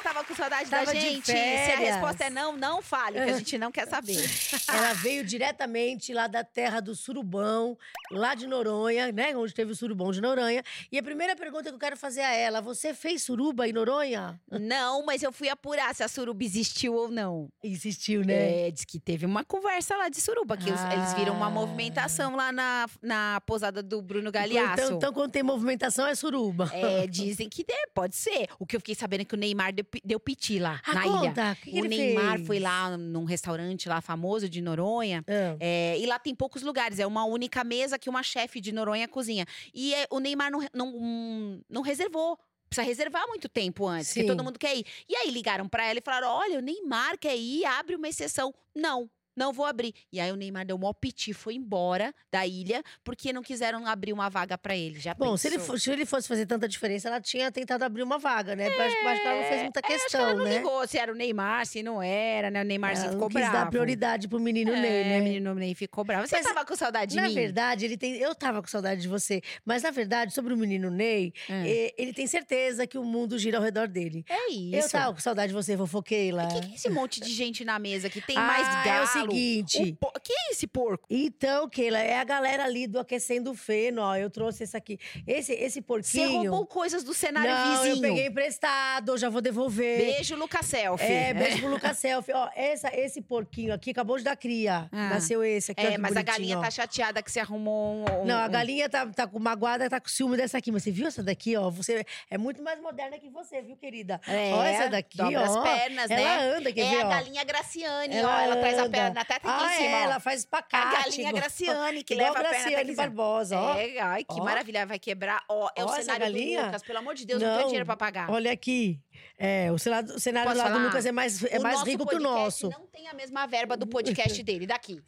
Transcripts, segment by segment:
tava com saudade da de gente? Se a resposta é não, não fale, que a gente não quer saber. Ela veio diretamente lá da terra do surubão, lá de Noronha, né? Onde teve o surubão de Noronha. E a primeira pergunta que eu quero fazer a ela: você fez suruba em Noronha? não, mas eu fui apurar se a suruba existiu ou não. Existiu, né? É, diz que teve uma conversa lá de suruba, que os- eles viram uma Ah. movimentação lá na, na posada do Bruno Então, Galeasso. então, quando tem movimentação, é suruba. É, dizem que de- pode ser. O que eu fiquei sabendo é que o Neymar deu, pi- deu piti lá, Ah, na ilha. conta, o que que o ele Neymar fez? foi lá num restaurante lá famoso de Noronha. Ah. É, e lá tem poucos lugares, é uma única mesa que uma chefe de Noronha cozinha. E é, o Neymar não, não, não reservou. Precisa reservar muito tempo antes, Sim. porque todo mundo quer ir. E aí ligaram pra ela e falaram: olha, o Neymar quer ir, abre uma exceção. Não. Não vou abrir. E aí o Neymar deu mó piti, foi embora da ilha, porque não quiseram abrir uma vaga pra ele. Já Bom, se ele, se ele fosse fazer tanta diferença, ela tinha tentado abrir uma vaga, né? Acho, acho que ela não fez muita É, acho que questão, ela não né? ligou se era o Neymar, se não era, né? O Neymarzinho Ela não ficou quis bravo. dar prioridade pro menino é, Ney, né? o menino Ney ficou bravo. Você Mas, tava com saudade de Na mim? verdade, ele tem. Eu tava com saudade de você. Mas, na verdade, sobre o menino Ney, É. ele tem certeza que o mundo gira ao redor dele. É isso. Eu tava com saudade de você, fofoqueila. O que, que é esse monte de gente na mesa que tem Ah, mais é o galo? Seguinte. O po- Que é esse porco? Então, Keila, é a galera ali do Aquecendo o Feno, ó. Eu trouxe esse aqui. Esse, esse Você porquinho. roubou coisas do cenário Não, vizinho. eu peguei emprestado, já vou devolver. Beijo, Lucas Selfie. É, beijo pro Lucas Selfie. Ó, essa, esse porquinho aqui acabou de dar cria. Ah. Nasceu esse aqui, É, mas a galinha ó. tá chateada que você arrumou um. um- Não, a um- galinha tá, tá com magoada, tá com ciúme dessa aqui. Mas você viu essa daqui, ó? Você é muito mais moderna que você, viu, querida? É, ó, essa daqui, ó. as pernas, ela né? anda, quer é ver, a ó? galinha Graciane, ó. Ela traz a anda. Perna até aqui ah, em cima. é, ela faz A espacate. galinha igual- Graciane, que igual leva a perna Graciane. Barbosa, ó. É, ai, que Ó. maravilha, vai quebrar. Ó, é Ó, o cenário do galinha. Lucas, pelo amor de Deus, não, Não, dinheiro pra pagar. Olha aqui. É, o cenário, o cenário lá do? Lucas é mais, é O mais rico que o nosso. não tem a mesma verba do podcast dele, daqui.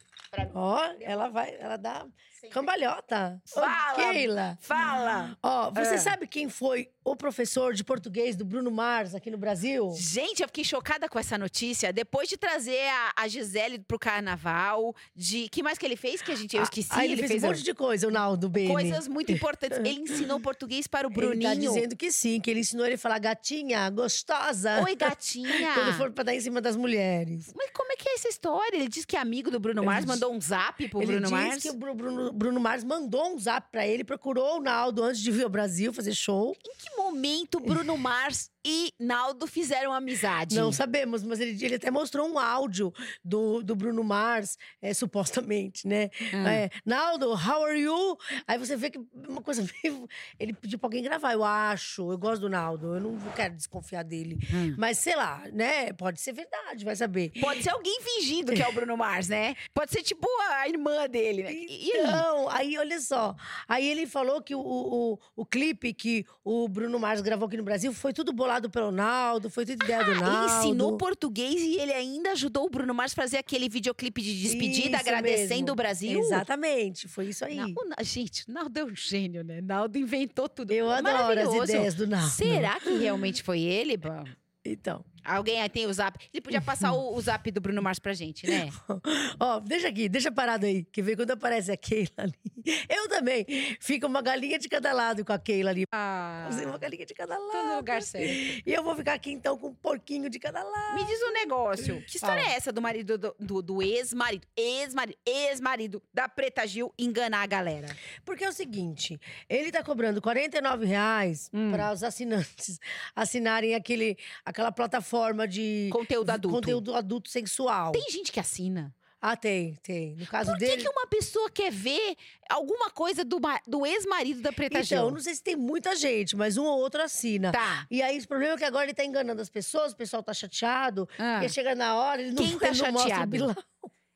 Ó, ela vai, ela dá cambalhota. Ô, Fala! Keila. Fala! Ó, você É. sabe quem foi o professor de português do Bruno Mars aqui no Brasil? Gente, eu fiquei chocada com essa notícia. Depois de trazer a, a Gisele pro carnaval, de. que mais que ele fez que a gente eu esqueci? Ah, ele, fez, um monte de coisa, o Naldo Bene. coisas muito importantes. Ele ensinou português para o Bruninho. Ele tá dizendo que sim, que ele ensinou ele a falar gatinha, gostosa. Oi, gatinha. Quando for pra dar em cima das mulheres. Mas como é que é essa história? Ele disse que é amigo do Bruno Mars, Ele mandou um zap pro ele Bruno disse Mars. que o Bru- Bruno, Bruno Mars mandou um zap pra ele, procurou o Naldo antes de vir ao Brasil fazer show. Em que momento Bruno Mars e Naldo fizeram amizade? Não sabemos, mas ele, ele até mostrou um áudio do, do Bruno Mars, é, supostamente, né? Hum. É, Naldo, how are you? Aí você vê que uma coisa meio. Ele pediu pra alguém gravar, eu acho. Eu gosto do Naldo, eu não quero desconfiar dele. Hum. Mas sei lá, né? Pode ser verdade, vai saber. Pode ser alguém fingindo que é o Bruno Mars, né? Pode ser tipo a irmã dele, né? Aí? Então, aí olha só. Aí ele falou que o, o, o clipe que o Bruno Mars gravou aqui no Brasil foi tudo bolado pelo Naldo, foi tudo ideia do Naldo. Ah, Ele ensinou português e ele ainda ajudou o Bruno Mars a fazer aquele videoclipe de despedida, Isso agradecendo mesmo. o Brasil. Exatamente, foi isso aí. Na- o gente, Naldo é um gênio, né? Naldo inventou tudo. Eu adoro as ideias do Naldo. Será que realmente foi ele? Bom, Então, Alguém aí tem o zap? Ele podia passar o, o zap do Bruno Mars pra gente, né? ó, deixa aqui, deixa parado aí. Que vê quando aparece a Keila ali. Eu também. Fica uma galinha de cada lado com a Keila ali. Ah, Fazer uma galinha de cada lado. no lugar certo. E eu vou ficar aqui então com um porquinho de cada lado. Me diz um negócio. Que história Fala. é essa do marido do, do- do ex-marido, ex-marido, ex-marido da Preta Gil enganar a galera? Porque é o seguinte, ele tá cobrando 49 reais Hum. para os assinantes assinarem aquele, aquela plataforma de Conteúdo adulto. conteúdo adulto sexual. Tem gente que assina. Ah, tem, tem. No caso Por que, dele. que uma pessoa quer ver alguma coisa do, do ex-marido da Preta Então, Gil? eu não sei se tem muita gente, mas um ou outro assina. Tá. E aí, o problema é que agora ele tá enganando as pessoas, o pessoal tá chateado, Ah. porque chega na hora, ele não, Quem tá ele não mostra o chateado?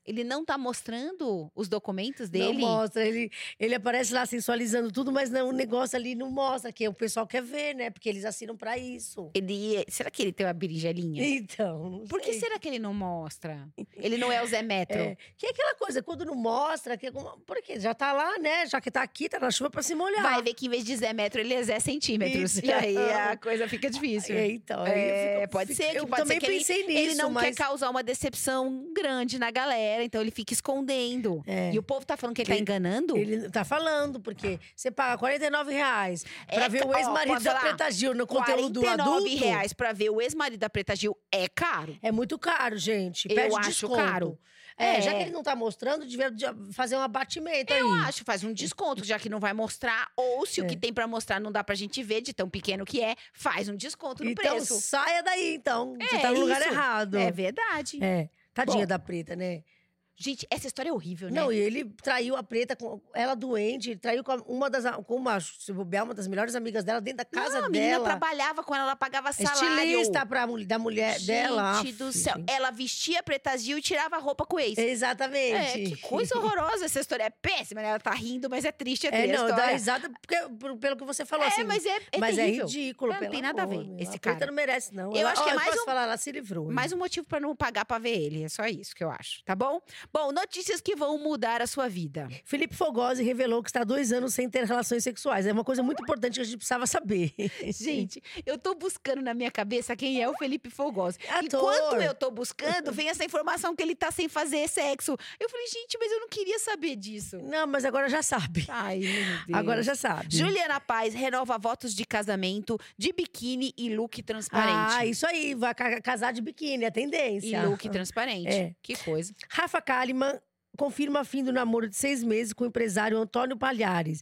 Ele não tá mostrando os documentos dele? Não mostra, ele, ele aparece lá sensualizando tudo, mas não, o negócio ali não mostra, que o pessoal quer ver, né? Porque eles assinam pra isso. Ele, será que ele tem uma berinjelinha? Então, não Por que sei. será que ele não mostra? Ele não é o Zé Metro. É, que é aquela coisa, quando não mostra, que é porque já tá lá, né? Já que tá aqui, tá na chuva pra se molhar. Vai ver que em vez de Zé Metro, ele é Zé Centímetros. E aí a coisa fica difícil. É, então, É, fico- pode ser que pode ser que ele- nisso, ele não mas... quer causar uma decepção grande na galera galera, então ele fica escondendo. É. E o povo tá falando que ele tá enganando? Ele tá falando, porque você paga 49 reais pra É ver o ex-marido da Preta Gil no conteúdo 49 adulto. reais pra ver o ex-marido da Preta Gil é caro. É muito caro, gente. Eu Pede acho desconto. caro. É, É. já que ele não tá mostrando, devia de- fazer um abatimento Eu aí. acho, faz um desconto, já que não vai mostrar. Ou se o É. que tem pra mostrar não dá pra gente ver, de tão pequeno que é, faz um desconto no Então preço. saia daí, então. Você É, tá no lugar isso. errado. É verdade. É. Tadinha Bom. da preta, né? Gente, essa história é horrível, né? Não, e ele traiu a preta com ela doente, ele traiu com a- uma das com uma, se bobear, uma das melhores amigas dela dentro da casa Não, a menina dela. trabalhava com ela, ela pagava salário. Estilista pra, da mulher Gente dela. do Aff, céu. gente. Ela vestia Preta Gil e tirava a roupa com o ex. Exatamente. É, que coisa horrorosa. Essa história é péssima, né? Ela tá rindo, mas é triste a É, não, dá risada porque, por- pelo que você falou, É, assim. mas é, é mas é terrível. ridículo, Não pelo tem nada a ver, meu. esse a preta cara. não merece, não. Eu acho que é mais posso um- falar, ela se livrou. Mais um motivo pra não pagar pra ver ele. É só isso que eu acho, tá bom? Bom, notícias que vão mudar a sua vida. Felipe Fogosi revelou que está há dois anos sem ter relações sexuais. É uma coisa muito importante que a gente precisava saber. Gente, eu tô buscando na minha cabeça quem é o Felipe Fogosi. Ator. Enquanto eu tô buscando, vem essa informação que ele tá sem fazer sexo. Eu falei, gente, mas eu não queria saber disso. Não, mas agora já sabe. Ai, meu Deus. Agora já sabe. Juliana Paz renova votos de casamento de biquíni e look transparente. Ah, isso aí. Vai ca- casar de biquíni, é e tendência. look transparente. É. Que coisa. Rafa Kalimann confirma fim do namoro de seis meses com o empresário Antônio Palhares.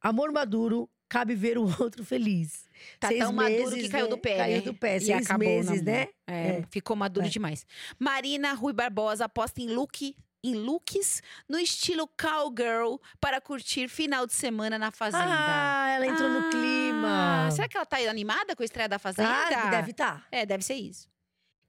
Amor maduro, cabe ver o outro feliz. Tá Seis tão maduro meses, que caiu né? do pé, Caiu né? do pé, E seis meses, né? É, É. ficou maduro É. demais. Marina Rui Barbosa aposta em look em looks no estilo cowgirl para curtir final de semana na fazenda. Ah, ela entrou no Ah, clima. Será que ela tá animada com a estreia da fazenda? Ah, deve estar. É, deve ser isso.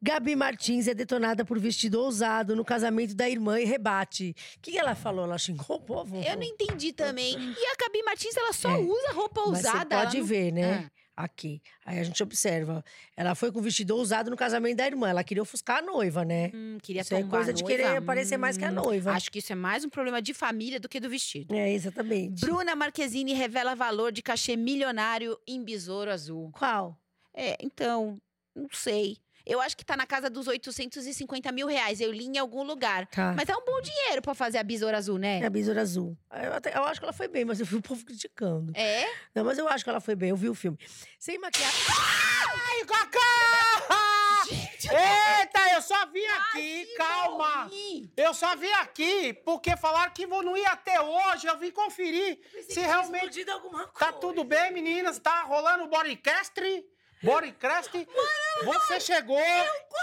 Gabi Martins é detonada por vestido ousado no casamento da irmã e rebate. O que ela falou? Ela xingou o povo? Eu não entendi também. E a Gabi Martins, ela só É. usa roupa Mas ousada. ela pode não- ver, né? Ah. Aqui. Aí a gente observa. Ela foi com vestido ousado no casamento da irmã. Ela queria ofuscar a noiva, né? Hum, queria Isso é coisa de querer parecer mais que a Hum, noiva. Acho que isso é mais um problema de família do que do vestido. É, exatamente. Bruna Marquezine revela valor de cachê milionário em Besouro Azul. Qual? É, então, não sei. Eu acho que tá na casa dos 850 mil reais. Eu li em algum lugar. Tá. Mas é um bom dinheiro pra fazer a Besouro Azul, né? É a besoura azul. Eu, até- eu acho que ela foi bem, mas eu vi o povo criticando. É? Não, mas eu acho que ela foi bem. Eu vi o filme. Sem maquiagem. Ai, Cacá! Eita, eu só vim aqui, calma. Eu só vim aqui porque falaram que vou- não ia ter hoje. Eu vim conferir se realmente alguma tá tudo bem, meninas. Tá rolando o bodycast? Bodycast? Você chegou.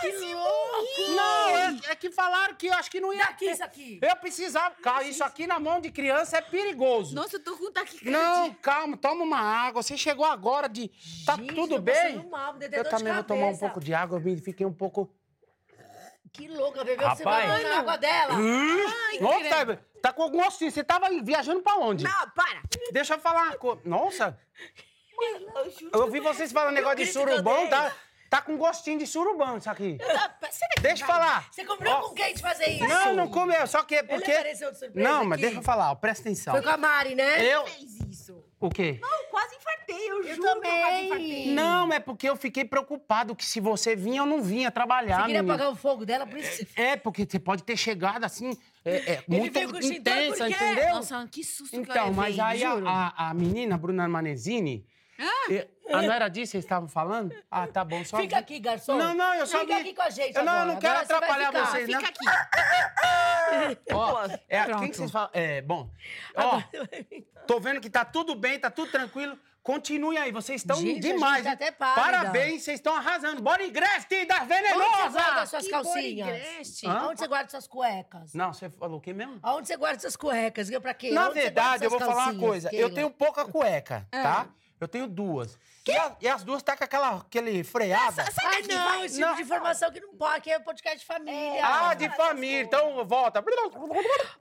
Que louco! Não, é, é que falaram que eu acho que não ia Daqui ter. isso aqui. Eu precisava. Calma, isso aqui na mão de criança é perigoso. Nossa, eu tô com taquicardia. Não, calma, toma uma água. Você chegou agora de. Tá Gente, tudo bem? mal, Eu também vou tomar um pouco de água. Eu me- fiquei um pouco. Que louca, bebeu Rapaz. você vai na água dela. Nossa, tá com algum gostinho. Você tava viajando pra onde? Não, para! Deixa eu falar uma coisa. Nossa, eu ouvi vocês falando negócio de surubão, tá? Tá com gostinho de surubão isso aqui. Sai daqui, Deixa eu falar. Você combinou Ó, com quem de fazer isso? Não, não comeu, só que é Ele porque... apareceu de surpresa Não, mas aqui. deixa eu falar, ó, presta atenção. Foi com a Mari, né? Eu... fez isso? O quê? Eu quase infartei, eu, Eu juro que eu quase também. infartei. Não, é porque eu fiquei preocupado que se você vinha, eu não vinha trabalhar, Você queria menina. apagar o fogo dela, por isso você É, porque você pode ter chegado assim, é, é, muito veio com o extintor intensa, entendeu? Nossa, que susto que eu Então, levei, mas aí a, juro. a, a menina, Bruna Manezini. Ah, não era disso que vocês estavam falando? Ah, tá bom, só. Fica aqui, garçom. Não, não, eu só Fica vi- aqui com a gente Eu não, eu agora. não quero Agora você atrapalhar ficar. vocês, não. Fica aqui. Ó, é, Pronto. quem que vocês falam? É, bom. Ó, tô vendo que tá tudo bem, tá tudo tranquilo. Continue aí, vocês estão Gente, a demais. gente tá até pálida. Parabéns, vocês estão arrasando. Bodygrest das Onde você guarda venenosas! as suas Que calcinhas? Aonde você guarda suas cuecas? Não, você falou o quê mesmo? Aonde você guarda suas cuecas? Pra quê? Na Onde você verdade, eu vou falar uma coisa. Eu tenho pouca cueca, Ah. tá? Eu tenho duas. E, a- e as duas tá com aquela, aquele freada. Ai, não, esse tipo Não. de informação que não pode, que é podcast de família. Ah, de família. Então, volta.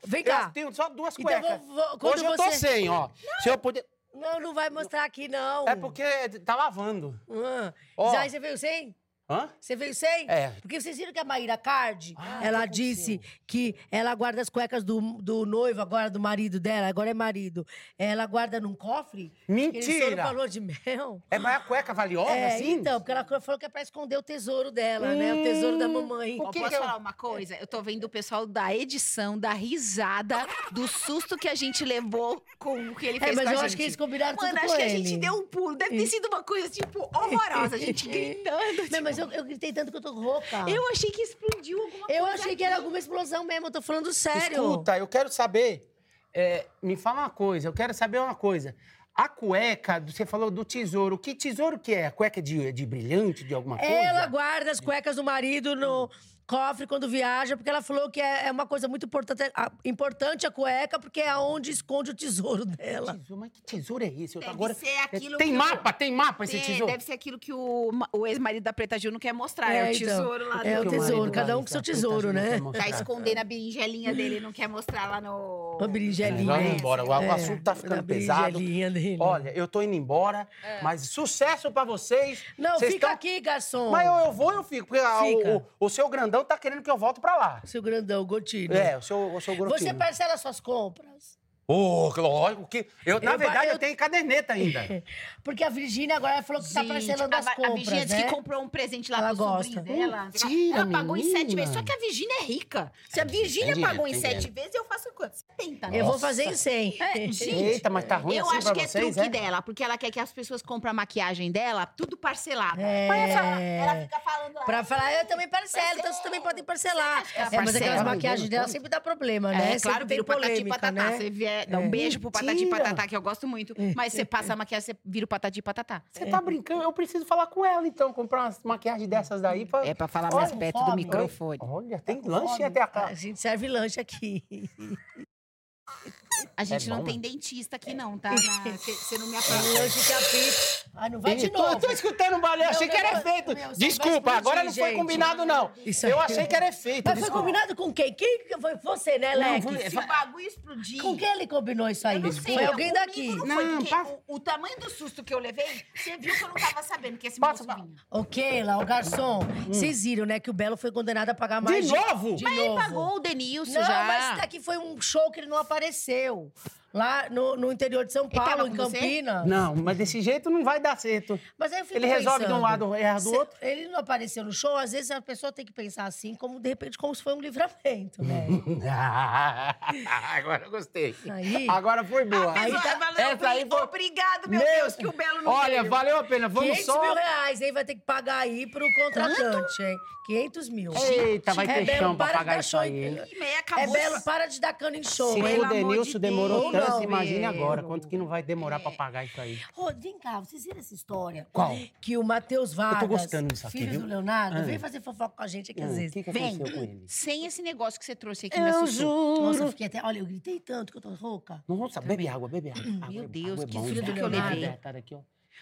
Vem Eu cá. tenho só duas Então, cuecas. vou- vou- quando Hoje eu tô você- sem, ó. Se eu puder... Não, não vai mostrar aqui, não. É porque tá lavando. Ah. Ó. Aí você veio sem? Hã? Você veio sem? É. Porque vocês viram que a Maíra Card, Ah, ela o disse que ela guarda as cuecas do, do noivo, agora do marido dela, agora é marido. Ela guarda num cofre. Ele só Mentira! falou de mel. É mais a cueca valiosa, É, assim? então, porque ela falou que é pra esconder o tesouro dela, né? O tesouro da mamãe. O Ó, que posso que eu- falar uma coisa? Eu tô vendo o pessoal da edição, da risada, do susto que a gente levou com o que ele fez É, mas com a eu gente. acho que eles combinaram Mano, tudo acho com que a ele. gente deu um pulo. Deve ter sido uma coisa, tipo, horrorosa. A gente gritando. Não, mas eu, eu gritei tanto que eu tô rouca. Eu achei que explodiu alguma coisa. Eu achei que era alguma explosão mesmo, eu tô falando sério. Escuta, eu quero saber. é, me fala uma coisa, eu quero saber uma coisa. A cueca, você falou do tesouro. Que tesouro que é? A cueca de, de brilhante, de alguma coisa? Ela guarda as cuecas do marido no cofre quando viaja, porque ela falou que é, é uma coisa muito importante, a- importante a cueca, porque é onde esconde o tesouro dela. Tesouro, mas que tesouro é esse? Eu Deve agora... ser aquilo Tem que o- mapa, tem mapa esse É, tesouro? Deve ser aquilo que o, o ex-marido da Preta Gil não quer mostrar. É, o então, tesouro lá É do... o tesouro, cada um com seu tesouro, né? Tá escondendo a berinjelinha dele, não quer mostrar lá no... Uma berinjelinha. Vamos embora, o É, assunto tá ficando pesado. dele. Olha, eu tô indo embora, mas sucesso pra vocês. Não, Vocês fica tão- aqui, garçom. Mas eu, eu vou, eu fico, porque Fica. o, o, o seu grandão tá querendo que eu volte pra lá. Seu grandão, gotinho. É, o seu, o seu Você grotinho. parcela suas compras? Ô, lógico que... Eu, na Eu- verdade, eu, eu- tenho caderneta ainda. Porque a Virgínia agora falou que tá parcelando a, as compras, a Virgínia disse né? que comprou um presente lá Ela pro gosta. sobrinho dela. Mentira, ela pagou em sete menina. vezes. Só que a Virgínia é rica. Se a Virgínia pagou em dinheiro, sete vezes, eu faço quanto? 70, né? Eu vou fazer em 100. É, gente, Eita, mas tá ruim eu assim acho pra que é vocês, truque é? dela, porque ela quer que as pessoas comprem a maquiagem dela, tudo parcelada. É. Mas essa- ela fica falando. Pra "Ah, falar, eu também parcelo, então vocês também podem parcelar. ela É, mas aquelas Tá maquiagens dela sempre dá problema, É, né? claro, sempre vira o patati polêmica, patatá. né? Você vier, dá um beijo pro patati Mentira. patatá, que eu gosto muito. Mas você passa a maquiagem, você vira o patati patatá. Você tá brincando? Eu preciso falar com ela, então. Comprar umas maquiagens dessas daí. Pra... É pra falar Olha, mais perto fome. do microfone. Olha, tem com lanche fome? até a A casa. gente serve lanche aqui. A gente É não bom, tem né? dentista aqui, não, tá? Você não me Tem aprova. lanche que apita. Ah, não vai de Eu tô, novo. eu tô escutando um barulho, achei Meu, que era meu, efeito. Desculpa, agora não foi gente. combinado, não. Isso Eu achei que era efeito. Mas foi desculpa. combinado com quem? Quem que foi você, né, Não, Leque? Se o bagulho explodir. Com quem ele combinou isso aí? Eu não sei. Foi alguém daqui. Não, foi, Não, o, o tamanho do susto que eu levei, você viu que eu não tava sabendo que esse Passa moço vinha. Ô, Keila, o garçom, vocês viram, né, que o Belo foi condenado a pagar mais... De novo? De Mas ele novo. pagou o Denilson Não, já. mas daqui foi um show que ele não apareceu. know Lá no, no interior de São Paulo, em? Campinas. Não, mas desse jeito não vai dar certo. Mas aí eu fico Ele resolve de um pensando, lado, erra do outro. Ele não apareceu no show, às vezes a pessoa tem que pensar assim, como de repente, como se foi um livramento, né? Agora eu gostei. Aí- Agora foi boa. Aí tá- Essa aí foi... Obrigado, meu, Meu- Deus, que o Belo não Olha, veio. valeu a pena. Vamos 500 só... mil reais, hein? Vai ter que pagar aí pro contratante, hein? 500 mil. Eita, vai É, ter Belo, chão pra para de pagar dar isso show aí, meia É. Belo, para de dar cano em show, Se o Denilson de demorou Deus. Não, imagine agora. Quanto que não vai demorar pra pagar isso aí? Ô, vem cá, vocês viram essa história? Qual? Que o Matheus Vargas, gostando disso aqui, filho viu? do Leonardo, Ah. vem fazer fofoca com a gente aqui Ah, às O vezes. que, que Vem. aconteceu com ele? Sem esse negócio que você trouxe aqui, me Eu assustou. Nossa, eu juro. fiquei até... Olha, eu gritei tanto que eu tô rouca. Nossa, bebe água, bebe água. Água Meu é- Deus, água é que bom, filho do que eu levei. Ah, tá aqui, ó.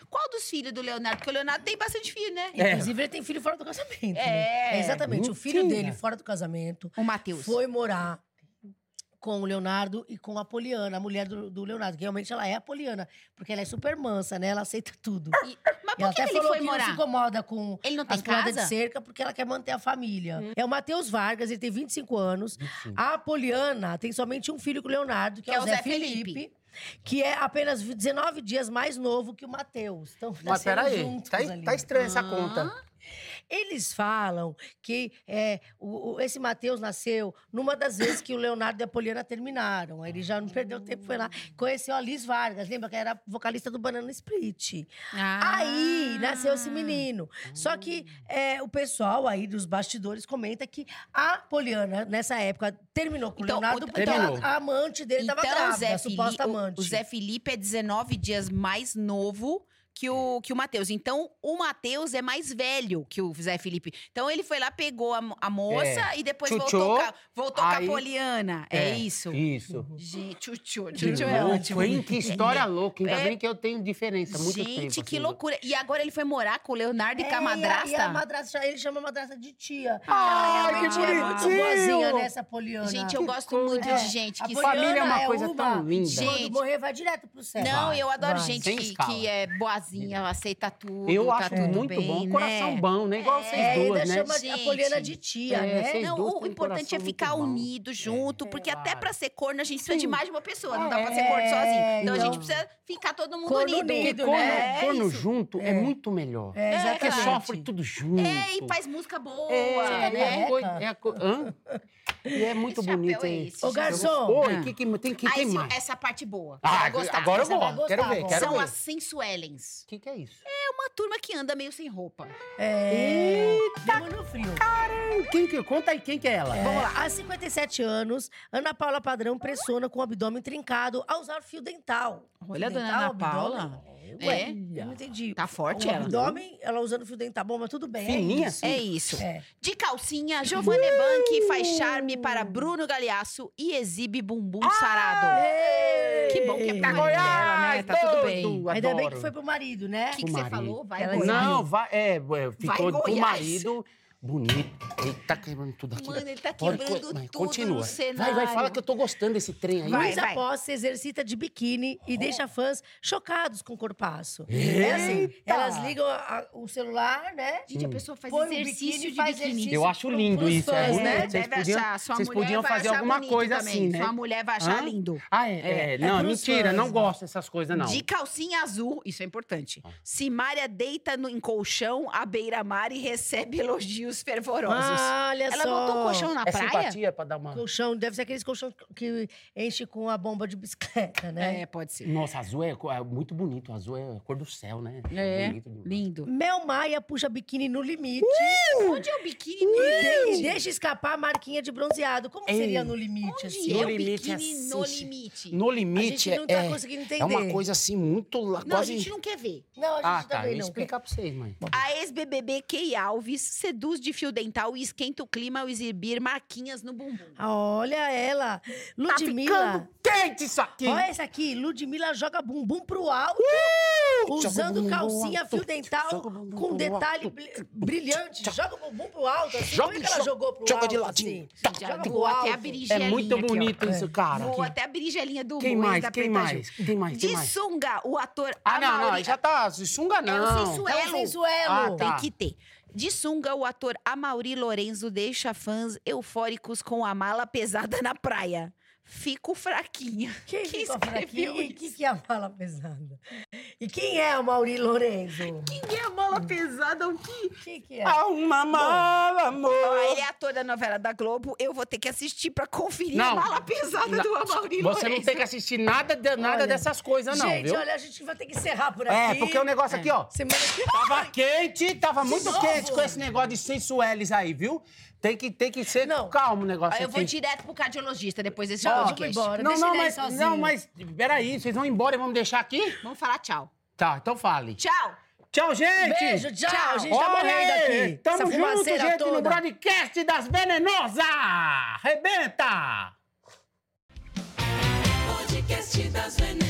Qual dos filhos do Leonardo? Porque o Leonardo tem bastante filho, né? É. Inclusive, ele tem filho fora do casamento. É. né? exatamente. O filho Mentira. dele, fora do casamento, O Matheus. foi morar com o Leonardo e com a Poliana, a mulher do, do Leonardo. Que realmente ela é a Poliana, porque ela é super mansa, né? Ela aceita tudo. E- Mas por ela que até ele falou foi que não se morar? incomoda com Ele não tem as de? Hum. cerca porque ela quer manter a família. É o Matheus Vargas, ele tem 25 anos. 25. A Poliana tem somente um filho com o Leonardo, que, é o Zé, Felipe. Que é apenas 19 dias mais novo que o Matheus. Então, Mas peraí, tá, tá estranha essa Ah. conta. Eles falam que é, o, o- esse Matheus nasceu numa das vezes que o Leonardo e a Poliana terminaram. Aí ele já não perdeu tempo, foi lá. Conheceu a Liz Vargas, lembra que era vocalista do Banana Split. Ah. Aí nasceu esse menino. Só que é, o pessoal aí dos bastidores comenta que a Poliana, nessa época, terminou com Então, o Leonardo o- porque Terminou. a, amante dele estava Então, grávida, Zé, a suposta o, amante. o Zé Felipe é 19 dias mais novo que o, que o Matheus. Então, o Matheus é mais velho que o Zé Felipe. Então, ele foi lá, pegou a, a moça É. e depois voltou, com a, voltou com a Poliana. É, isso. Isso. Gente, tchutchu, Que tchutchu é louco, ótimo. hein? Que história louca. Ainda É- bem que eu tenho diferença, muito Gente, tempo. que assim. loucura. E agora ele foi morar com o Leonardo e com É, a e madrasta? E a, madrasta, ele chama a madrasta de tia. Ai, realmente que é muito bonitinho! boazinha nessa Poliana. Gente, eu Que gosto coisa. muito É, de gente a que... Poliana Família é uma coisa uma tão linda. Quando Gente. morrer, vai direto pro céu. Não, Vai, eu adoro vai. gente que, que é boazinha, aceita tudo. Eu tá acho tudo muito bem, bom, né? coração bom, né? Igual É, vocês É, duas, ainda né? chama a Gente. Poliana de tia, É, né? Não, o têm um importante é ficar unido junto, porque até pra ser corno a gente precisa de Sim. mais de uma pessoa, não dá pra ser É, corno sozinho. Então a gente então- precisa ficar todo mundo Corno unido. unido, Corno, né? É corno junto é. É. muito melhor. É, Porque exatamente. sofre tudo junto. É, e faz música boa, É, né? é, a é a hã? E é muito chapéu bonito. é hein? esse, Ô, gente? garçom. Oi, Ah. que, que, tem que Ah, tem esse- mais. essa parte boa. Ah, vai gostar. agora eu Você vai gosto. Quero gostar, ver, bom. quero São ver. as sensuelens. O que, que é isso? É uma turma que anda meio sem roupa. É. Demo no frio. Quem que, conta aí, quem que é ela? Vamos lá. Há 57 anos, Ana Paula Padrão pressiona com o abdômen trincado a usar fio dental. Olha, Fio dona dental, Ana abdômen? Paula. Ué, É? eu não entendi. Tá forte o ela. abdômen, ela usando fio dental. Bom, mas tudo bem. Fininha é isso. É isso. É. De calcinha, Giovanna Ebanchi faz charme para Bruno Galeasso e exibe bumbum sarado. Ei! Que bom que é pra Goiás, Goiás, né? Tá tudo bem. doido, Ainda bem adoro. que foi pro marido, né? O que, que você falou? Vai, Ela. Não, vai, é, é, ficou pro Goiás. marido bonito. Ele tá quebrando tudo aqui. Mano, ele tá Pode quebrando co- mas tudo Continua. no cenário. Vai, vai, fala que eu tô gostando desse trem aí. Vai, Luísa vai. Posse se exercita de biquíni e deixa fãs chocados com o corpaço. É Eita! assim, elas ligam a- a- o celular, né? Gente, a pessoa faz Põe exercício biquíni, de faz biquíni. exercício. Eu acho lindo isso, é fãs, né? Vocês Deve podiam- achar. Sua vocês mulher podiam fazer alguma coisa também. assim, né? Sua mulher vai achar Hã? lindo. Ah, é? é. É Não, mentira, fãs, não né? gosto dessas coisas, não. De calcinha azul, isso é importante. Simária deita no, em colchão à beira-mar e recebe elogios fervorosos. Ah, olha Ela só. botou o colchão na é praia? simpatia pra dar uma... Colchão, deve ser aqueles colchão que enche com a bomba de bicicleta, né? É, pode ser. Nossa, azul é, é muito bonito. Azul é a cor do céu, né? É, demais. lindo. Mel Maia puxa biquíni no limite Onde é o biquíni de- e deixa escapar a marquinha de bronzeado. Como Ei. seria no limite, Onde assim? é No o limite é biquíni assim, no limite? No A limite gente não tá é, conseguindo entender. é uma coisa assim muito... lá- Não, a quase... gente não quer ver. Não, a gente Ah, tá. Eu também ia não. explicar pra vocês, mãe. A ex-BBB Key Alves seduz de fio dental e esquenta o clima ao exibir marquinhas no bumbum. Olha ela. Tá Ludmilla. ficando quente isso aqui! Olha essa aqui. Ludmilla joga bumbum pro alto. usando bumbum calcinha fio dental Joga o com detalhe brilhante. Joga o bumbum pro alto. Assim. Joga Como é que ela joga- jogou pro joga alto? de ladinho. Assim? Joga pro voou até a alto. É muito aqui, bonito isso, cara. Voou até a berinjelinha do Quem mais? Quem mais? Quem mais? De sunga, o ator Ah, não, não, já tá. Sunga É o não. sensuelo. É o sensuelo. Ah, tá. Tem que ter. De sunga, o ator Amaury Lorenzo deixa fãs eufóricos com a mala pesada na praia. Fico fraquinha. Quem Quem ficou escreveu fraquinho? E isso? quem que é a mala pesada? E quem é a Mauri Lorenzo? Quem é a mala pesada? O que? Quem que é? Ah, uma mala, amor. Ele é ator da novela da Globo. Eu vou ter que assistir pra conferir a Não. mala pesada Não, do Amaury Você não tem que assistir nada, de- nada Olha, dessas coisas, não, Gente, viu? olha, a gente vai ter que encerrar por aqui. É, porque o negócio aqui, ó. Semana que Tava quente, tava muito novo? quente com esse negócio de sensueles aí, viu? Tem que, tem que ser não. calmo o negócio. Eu assim. vou direto pro cardiologista depois desse oh. Embora. Não, Deixa não, mas, não, mas peraí, vocês vão embora e vamos deixar aqui? Vamos falar tchau. Tá, então fale. Tchau! Tchau, gente! Beijo, tchau! tchau. A gente tá Olha, tá morrendo aqui. Tamo junto, gente, toda. no broadcast das Venenosas! Rebenta! Podcast das Venenosas.